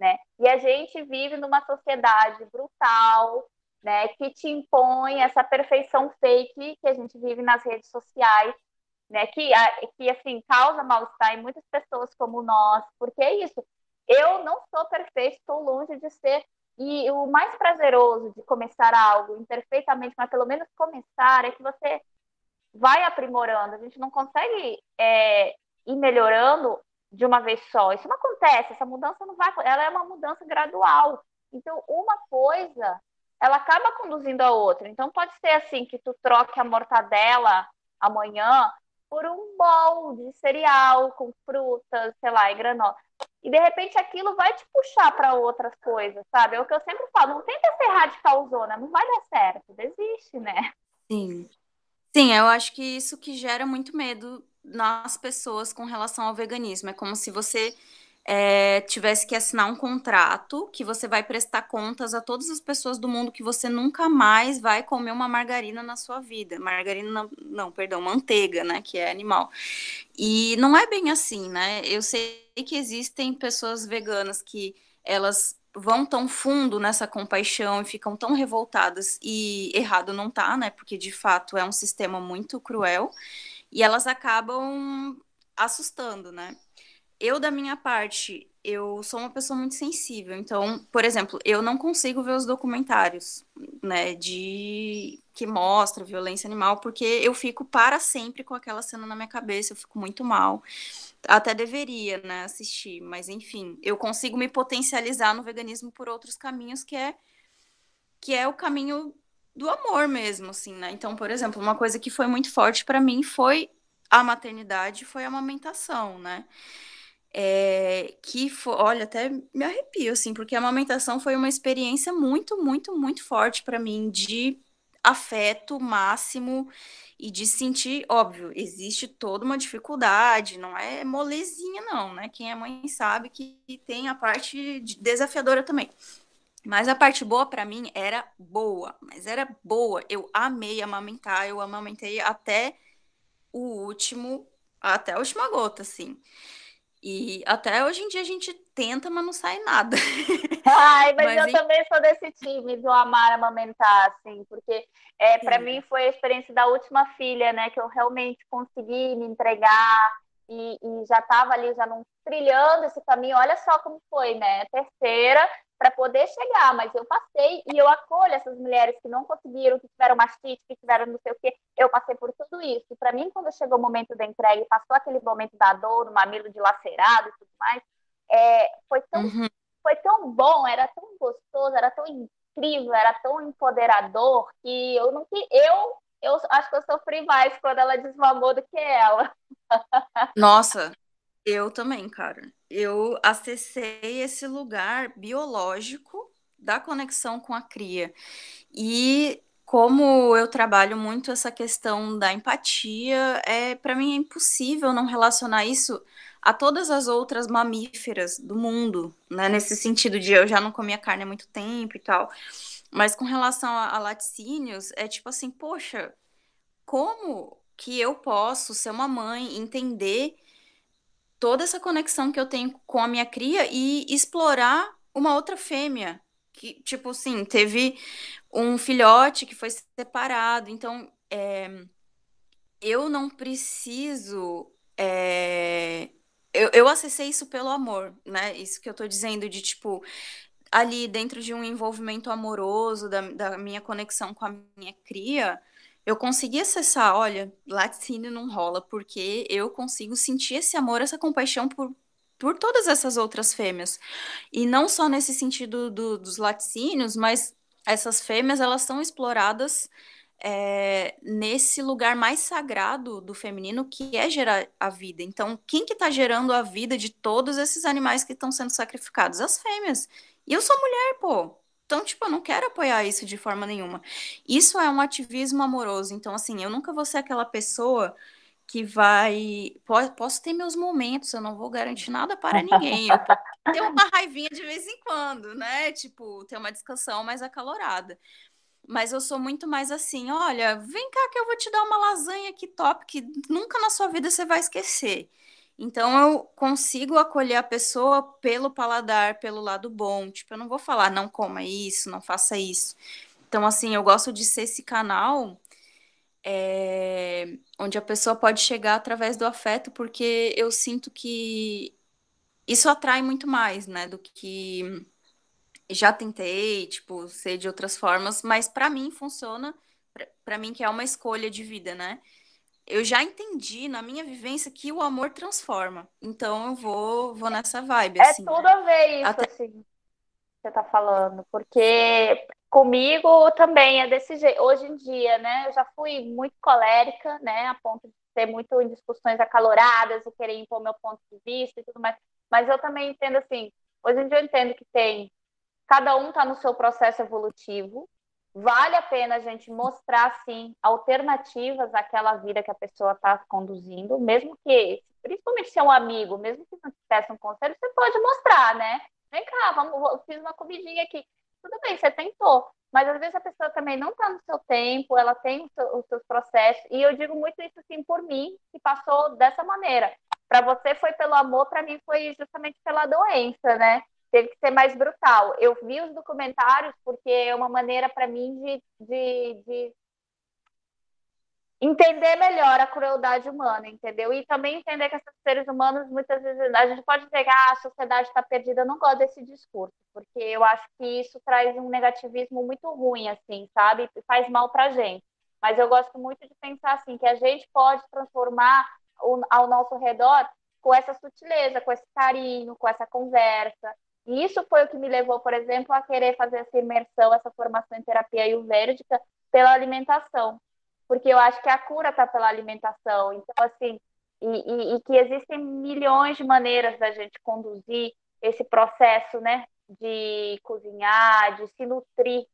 né? E a gente vive numa sociedade brutal, né? Que te impõe essa perfeição fake que a gente vive nas redes sociais, né? Que, que assim, causa mal-estar em muitas pessoas como nós. Porque é isso. Eu não sou perfeita, estou longe de ser e o mais prazeroso de começar algo imperfeitamente, mas pelo menos começar, é que você vai aprimorando. A gente não consegue é, ir melhorando de uma vez só. Isso não acontece. Essa mudança não vai. Ela é uma mudança gradual. Então, uma coisa, ela acaba conduzindo a outra. Então, pode ser assim que tu troque a mortadela amanhã por um bowl de cereal com frutas, sei lá, e granola. E de repente aquilo vai te puxar para outras coisas, sabe? É o que eu sempre falo, não tenta ser radicalzona, não vai dar certo, desiste, né? Sim. Sim, eu acho que isso que gera muito medo nas pessoas com relação ao veganismo. É como se você é, tivesse que assinar um contrato que você vai prestar contas a todas as pessoas do mundo que você nunca mais vai comer uma margarina na sua vida. Margarina, não, não, perdão, manteiga, né? Que é animal. E não é bem assim, né? Eu sei que existem pessoas veganas que elas vão tão fundo nessa compaixão e ficam tão revoltadas e errado não tá, né? Porque de fato é um sistema muito cruel e elas acabam assustando, né? eu, da minha parte, eu sou uma pessoa muito sensível. Então, por exemplo, eu não consigo ver os documentários, né, de que mostra violência animal, porque eu fico para sempre com aquela cena na minha cabeça, eu fico muito mal. Até deveria, né, assistir, mas enfim, eu consigo me potencializar no veganismo por outros caminhos que é que é o caminho do amor mesmo, assim, né? Então, por exemplo, uma coisa que foi muito forte para mim foi a maternidade, foi a amamentação, né? É, que foi, olha, até me arrepio, assim, porque a amamentação foi uma experiência muito, muito, muito forte para mim de afeto máximo e de sentir, óbvio, existe toda uma dificuldade, não é molezinha, não, né? Quem é mãe sabe que tem a parte desafiadora também. Mas a parte boa para mim era boa, mas era boa. Eu amei amamentar, eu amamentei até o último, até a última gota, assim. E até hoje em dia a gente tenta, mas não sai nada. Ai, mas, mas eu em... também sou desse time do amar amamentar, assim, porque é, para mim foi a experiência da última filha, né? Que eu realmente consegui me entregar e, e já estava ali, já não trilhando esse caminho. Olha só como foi, né? terceira, para poder chegar, mas eu passei e eu acolho essas mulheres que não conseguiram, que tiveram mastite, que tiveram não sei o quê. Eu passei por tudo isso. E para mim, quando chegou o momento da entrega, passou aquele momento da dor, o mamilo dilacerado e tudo mais, é, foi, tão, uhum. foi tão bom, era tão gostoso, era tão incrível, era tão empoderador que eu não que eu eu acho que eu sofri mais quando ela desmamou do que ela. Nossa, eu também, cara. Eu acessei esse lugar biológico da conexão com a cria. E como eu trabalho muito essa questão da empatia, é para mim é impossível não relacionar isso a todas as outras mamíferas do mundo, né? Nesse sentido de eu já não comia carne há muito tempo e tal. Mas com relação a, a laticínios, é tipo assim, poxa, como que eu posso ser uma mãe, entender toda essa conexão que eu tenho com a minha cria e explorar uma outra fêmea. Que, tipo assim, teve um filhote que foi separado. Então, é, eu não preciso. É, eu, eu acessei isso pelo amor, né? Isso que eu tô dizendo de tipo. Ali dentro de um envolvimento amoroso, da, da minha conexão com a minha cria, eu consegui acessar, olha, laticínio não rola, porque eu consigo sentir esse amor, essa compaixão por, por todas essas outras fêmeas. E não só nesse sentido do, dos laticínios, mas essas fêmeas, elas são exploradas é, nesse lugar mais sagrado do feminino, que é gerar a vida. Então, quem que está gerando a vida de todos esses animais que estão sendo sacrificados? As fêmeas. E eu sou mulher, pô. Então, tipo, eu não quero apoiar isso de forma nenhuma. Isso é um ativismo amoroso. Então, assim, eu nunca vou ser aquela pessoa que vai. Posso ter meus momentos, eu não vou garantir nada para ninguém. Eu ter uma raivinha de vez em quando, né? Tipo, ter uma discussão mais acalorada. Mas eu sou muito mais assim: olha, vem cá que eu vou te dar uma lasanha aqui top que nunca na sua vida você vai esquecer. Então eu consigo acolher a pessoa pelo paladar, pelo lado bom. Tipo, eu não vou falar não coma isso, não faça isso. Então, assim, eu gosto de ser esse canal é, onde a pessoa pode chegar através do afeto, porque eu sinto que isso atrai muito mais, né, do que já tentei, tipo, ser de outras formas, mas para mim funciona, para mim que é uma escolha de vida, né? Eu já entendi na minha vivência que o amor transforma. Então eu vou, vou nessa vibe. É assim, tudo a ver isso, Até... assim, que você tá falando. Porque comigo também é desse jeito. Hoje em dia, né? Eu já fui muito colérica, né? A ponto de ter muito em discussões acaloradas e querer impor meu ponto de vista e tudo mais. Mas eu também entendo assim, hoje em dia eu entendo que tem. Cada um está no seu processo evolutivo, vale a pena a gente mostrar, sim, alternativas àquela vida que a pessoa está conduzindo, mesmo que, principalmente se é um amigo, mesmo que não te peça um conselho, você pode mostrar, né? Vem cá, vamos, fiz uma comidinha aqui. Tudo bem, você tentou, mas às vezes a pessoa também não está no seu tempo, ela tem os seus, os seus processos, e eu digo muito isso assim por mim, que passou dessa maneira. Para você foi pelo amor, para mim foi justamente pela doença, né? Teve que ser mais brutal. Eu vi os documentários porque é uma maneira para mim de, de, de, entender melhor a crueldade humana, entendeu? E também entender que esses seres humanos, muitas vezes, a gente pode pegar ah, a sociedade está perdida. Eu não gosto desse discurso, porque eu acho que isso traz um negativismo muito ruim, assim, sabe? Faz mal para gente. Mas eu gosto muito de pensar assim, que a gente pode transformar o, ao nosso redor com essa sutileza, com esse carinho, com essa conversa, E isso foi o que me levou, por exemplo, a querer fazer essa imersão, essa formação em terapia ayurvédica pela alimentação. Porque eu acho que a cura está pela alimentação. Então, assim, e, e, e, que existem milhões de maneiras da gente conduzir esse processo, né, de cozinhar, de se nutrir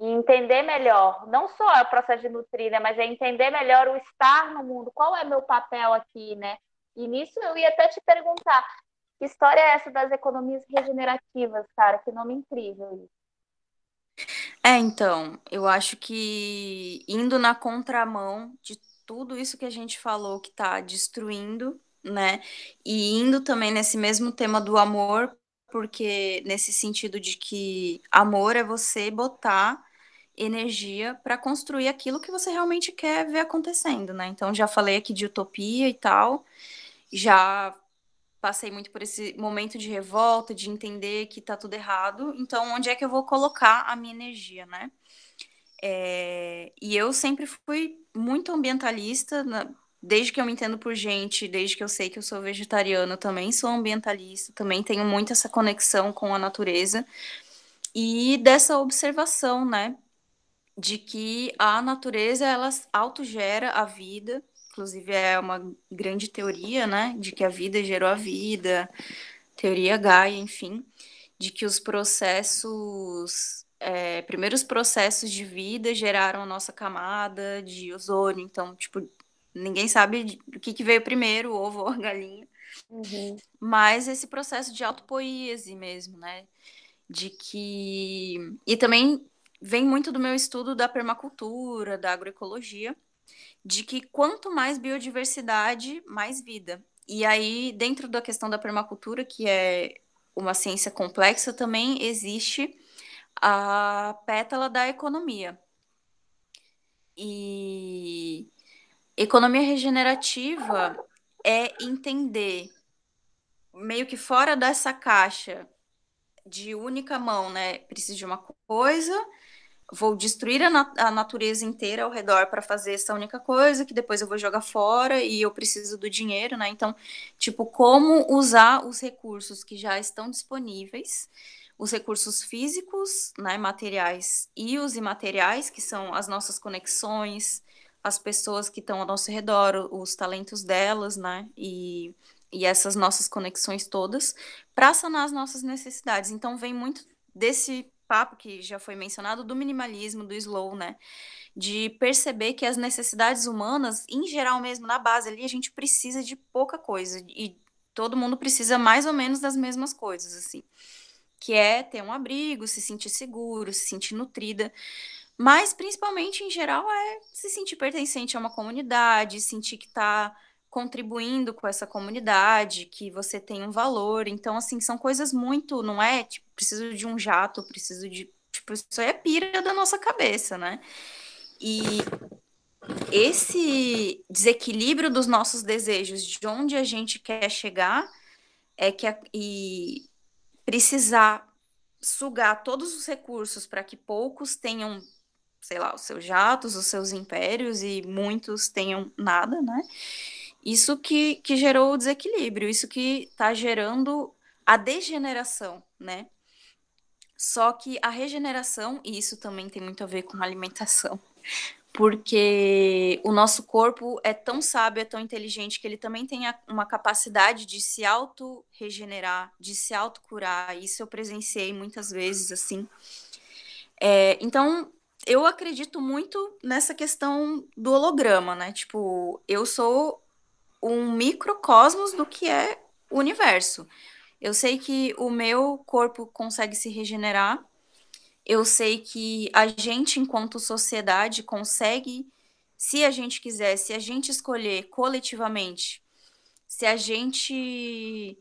e entender melhor, não só é o processo de nutrir, né, mas é entender melhor o estar no mundo, qual é meu papel aqui, né? E nisso eu ia até te perguntar, que história é essa das economias regenerativas, cara? Que nome incrível isso. É, então, eu acho que indo na contramão de tudo isso que a gente falou que está destruindo, né? E indo também nesse mesmo tema do amor, porque nesse sentido de que amor é você botar energia para construir aquilo que você realmente quer ver acontecendo, né? Então já falei aqui de utopia e tal, já passei muito por esse momento de revolta, de entender que tá tudo errado. Então, onde é que eu vou colocar a minha energia, né? É... E eu sempre fui muito ambientalista, na... desde que eu me entendo por gente, desde que eu sei que eu sou vegetariana, também sou ambientalista, também tenho muito essa conexão com a natureza e dessa observação, né? de que a natureza ela autogera a vida, inclusive é uma grande teoria, né, de que a vida gerou a vida, teoria Gaia, enfim, de que os processos, é, primeiros processos de vida geraram a nossa camada de ozônio, então, tipo, ninguém sabe o que, que veio primeiro, o ovo ou a galinha, uhum. mas esse processo de autopoíese mesmo, né, de que... E também vem muito do meu estudo da permacultura, da agroecologia, de que quanto mais biodiversidade, mais vida. E aí, dentro da questão da permacultura, que é uma ciência complexa, também existe a pétala da economia. E economia regenerativa é entender meio que fora dessa caixa de única mão, né? Preciso de uma coisa, vou destruir a, nat a natureza inteira ao redor para fazer essa única coisa, que depois eu vou jogar fora e eu preciso do dinheiro, né? Então, tipo, como usar os recursos que já estão disponíveis, os recursos físicos, né, materiais e os imateriais, que são as nossas conexões, as pessoas que estão ao nosso redor, os talentos delas, né? E e essas nossas conexões todas para sanar as nossas necessidades. Então vem muito desse papo que já foi mencionado do minimalismo, do slow, né? De perceber que as necessidades humanas, em geral mesmo, na base ali, a gente precisa de pouca coisa. E todo mundo precisa mais ou menos das mesmas coisas, assim. Que é ter um abrigo, se sentir seguro, se sentir nutrida. Mas, principalmente, em geral, é se sentir pertencente a uma comunidade, sentir que está contribuindo com essa comunidade, que você tem um valor. Então, assim, são coisas muito, não é tipo, preciso de um jato, preciso de. Tipo, isso é pira da nossa cabeça, né? E esse desequilíbrio dos nossos desejos, de onde a gente quer chegar, é que a, e precisar sugar todos os recursos para que poucos tenham, sei lá, os seus jatos, os seus impérios e muitos tenham nada, né? Isso que, que gerou o desequilíbrio, isso que está gerando a degeneração, né? Só que a regeneração, e isso também tem muito a ver com alimentação, porque o nosso corpo é tão sábio, é tão inteligente, que ele também tem uma capacidade de se auto-regenerar, de se auto-curar. Isso eu presenciei muitas vezes, assim. É, então, eu acredito muito nessa questão do holograma, né? Tipo, eu sou um microcosmos do que é o universo. Eu sei que o meu corpo consegue se regenerar. Eu sei que a gente, enquanto sociedade, consegue, se a gente quiser, se a gente escolher coletivamente, se a gente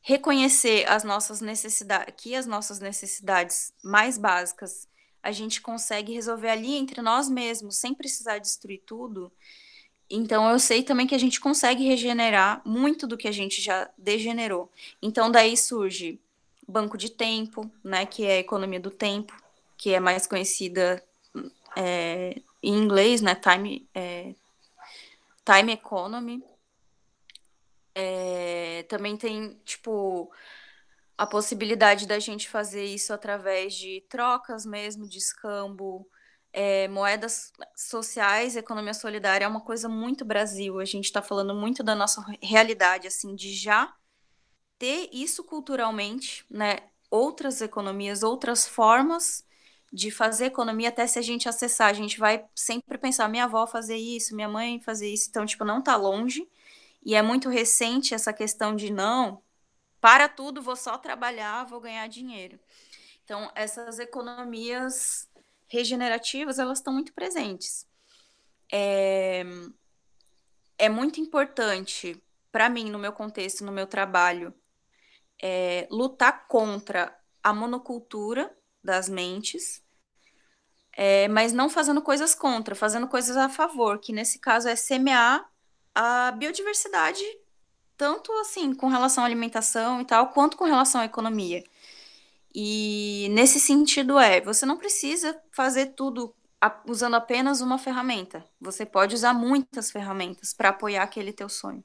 reconhecer as nossas necessidades, que as nossas necessidades mais básicas a gente consegue resolver ali entre nós mesmos, sem precisar destruir tudo, então eu sei também que a gente consegue regenerar muito do que a gente já degenerou. Então daí surge banco de tempo, né, que é a economia do tempo, que é mais conhecida é, em inglês, né, time, é, time economy. É, também tem tipo a possibilidade da gente fazer isso através de trocas mesmo, de escambo, é, moedas sociais, economia solidária é uma coisa muito Brasil. A gente está falando muito da nossa realidade, assim, de já ter isso culturalmente, né? Outras economias, outras formas de fazer economia, até se a gente acessar, a gente vai sempre pensar, minha avó fazer isso, minha mãe fazer isso, então, tipo, não tá longe. E é muito recente essa questão de não, para tudo, vou só trabalhar, vou ganhar dinheiro. Então, essas economias regenerativas, elas estão muito presentes. É, é muito importante, para mim, no meu contexto, no meu trabalho, é, lutar contra a monocultura das mentes, é, mas não fazendo coisas contra, fazendo coisas a favor, que nesse caso é semear a biodiversidade, tanto assim com relação à alimentação e tal, quanto com relação à economia. E nesse sentido é, você não precisa fazer tudo usando apenas uma ferramenta. Você pode usar muitas ferramentas para apoiar aquele teu sonho.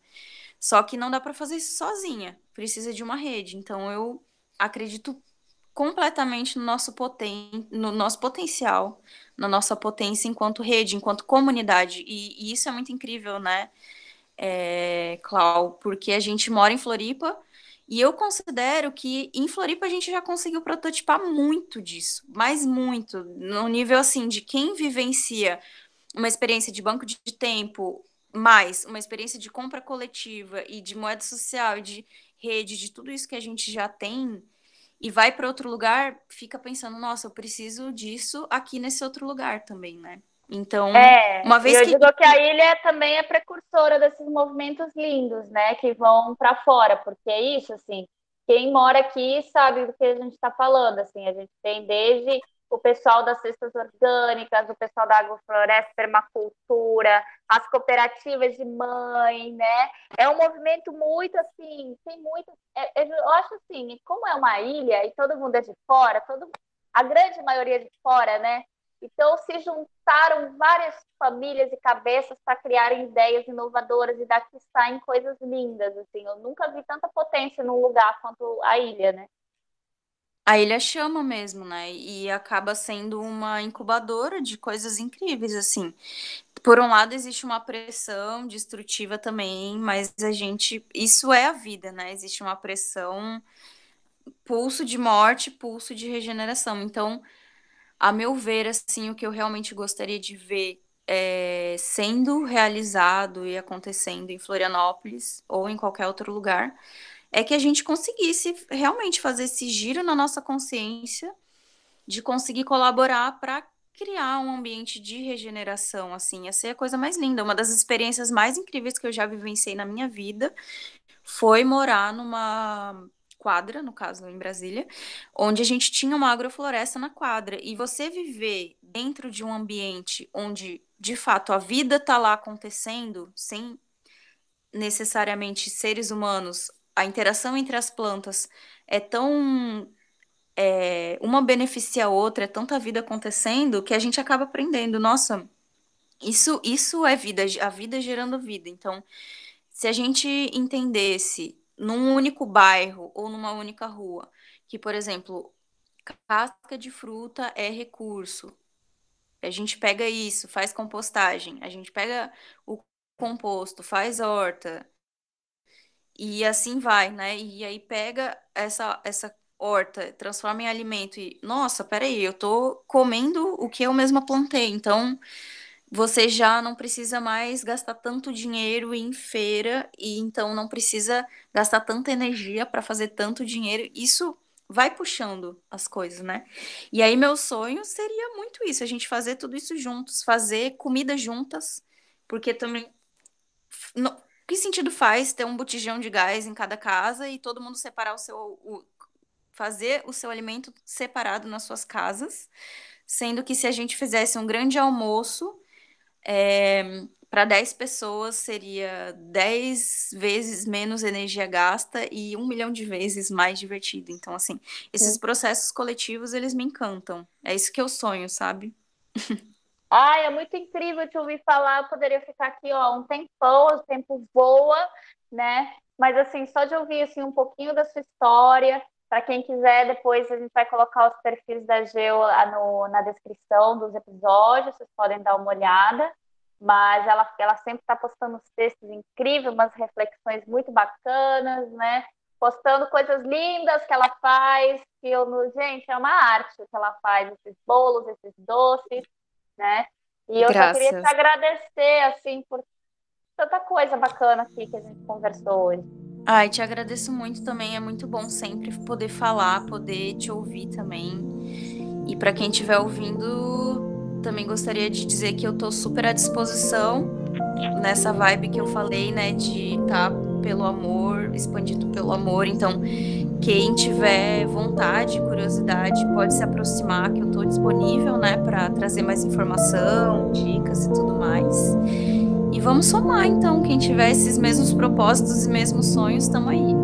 Só que não dá para fazer isso sozinha. Precisa de uma rede. Então eu acredito completamente no nosso, poten no nosso potencial, na nossa potência enquanto rede, enquanto comunidade. E, e isso é muito incrível, né, é, Clau? Porque a gente mora em Floripa e eu considero que em Floripa a gente já conseguiu prototipar muito disso, mas muito, no nível assim de quem vivencia uma experiência de banco de tempo, mais uma experiência de compra coletiva e de moeda social e de rede, de tudo isso que a gente já tem e vai para outro lugar, fica pensando, nossa, eu preciso disso aqui nesse outro lugar também, né? Então, é, uma vez eu que... digo que a ilha também é precursora desses movimentos lindos, né, que vão para fora, porque é isso, assim, quem mora aqui sabe do que a gente está falando, assim, a gente tem desde o pessoal das cestas orgânicas, o pessoal da agrofloresta, permacultura, as cooperativas de mãe, né? É um movimento muito assim, tem muito. É, eu acho assim, como é uma ilha e todo mundo é de fora, todo, a grande maioria é de fora, né? Então, se juntaram várias famílias e cabeças para criarem ideias inovadoras e daqui saem coisas lindas. Assim, eu nunca vi tanta potência num lugar quanto a ilha, né? A ilha chama mesmo, né? E acaba sendo uma incubadora de coisas incríveis, assim. Por um lado, existe uma pressão destrutiva também, mas a gente. Isso é a vida, né? Existe uma pressão, pulso de morte, pulso de regeneração. Então a meu ver, assim, o que eu realmente gostaria de ver é, sendo realizado e acontecendo em Florianópolis ou em qualquer outro lugar, é que a gente conseguisse realmente fazer esse giro na nossa consciência de conseguir colaborar para criar um ambiente de regeneração, assim, ia ser a coisa mais linda. Uma das experiências mais incríveis que eu já vivenciei na minha vida foi morar numa quadra, no caso em Brasília, onde a gente tinha uma agrofloresta na quadra. E você viver dentro de um ambiente onde, de fato, a vida está lá acontecendo, sem necessariamente seres humanos, a interação entre as plantas é tão. É, uma beneficia a outra, é tanta vida acontecendo que a gente acaba aprendendo. Nossa, isso, isso é vida, a vida gerando vida. Então, se a gente entendesse num único bairro ou numa única rua, que, por exemplo, casca de fruta é recurso. A gente pega isso, faz compostagem, a gente pega o composto, faz horta, e assim vai, né? E aí pega essa, essa horta, transforma em alimento e, nossa, peraí, eu tô comendo o que eu mesma plantei, então você já não precisa mais gastar tanto dinheiro em feira e então não precisa gastar tanta energia para fazer tanto dinheiro. Isso vai puxando as coisas, né? E aí meu sonho seria muito isso, a gente fazer tudo isso juntos, fazer comida juntas, porque também no, que sentido faz ter um botijão de gás em cada casa e todo mundo separar o seu o, fazer o seu alimento separado nas suas casas, sendo que se a gente fizesse um grande almoço é, para 10 pessoas seria 10 vezes menos energia gasta e um milhão de vezes mais divertido. Então, assim, esses processos coletivos, eles me encantam. É isso que eu sonho, sabe? Ai, é muito incrível te ouvir falar. Eu poderia ficar aqui, ó, um tempão, o tempo voa, né? Mas, assim, só de ouvir, assim, um pouquinho da sua história, Para quem quiser, depois a gente vai colocar os perfis da Geo no, na descrição dos episódios, vocês podem dar uma olhada. Mas ela, ela sempre está postando uns textos incríveis, umas reflexões muito bacanas, né? Postando coisas lindas que ela faz, que eu, gente, é uma arte que ela faz, esses bolos, esses doces, né? E eu Graças. só queria te agradecer, assim, por tanta coisa bacana aqui que a gente conversou hoje. Ai, te agradeço muito também. É muito bom sempre poder falar, poder te ouvir também. E para quem estiver ouvindo, também gostaria de dizer que eu tô super à disposição nessa vibe que eu falei, né, de estar tá pelo amor, expandido pelo amor. Então, quem tiver vontade, curiosidade, pode se aproximar, que eu tô disponível, né, para trazer mais informação, dicas e tudo mais. E vamos somar, então. Quem tiver esses mesmos propósitos e mesmos sonhos, estamos aí.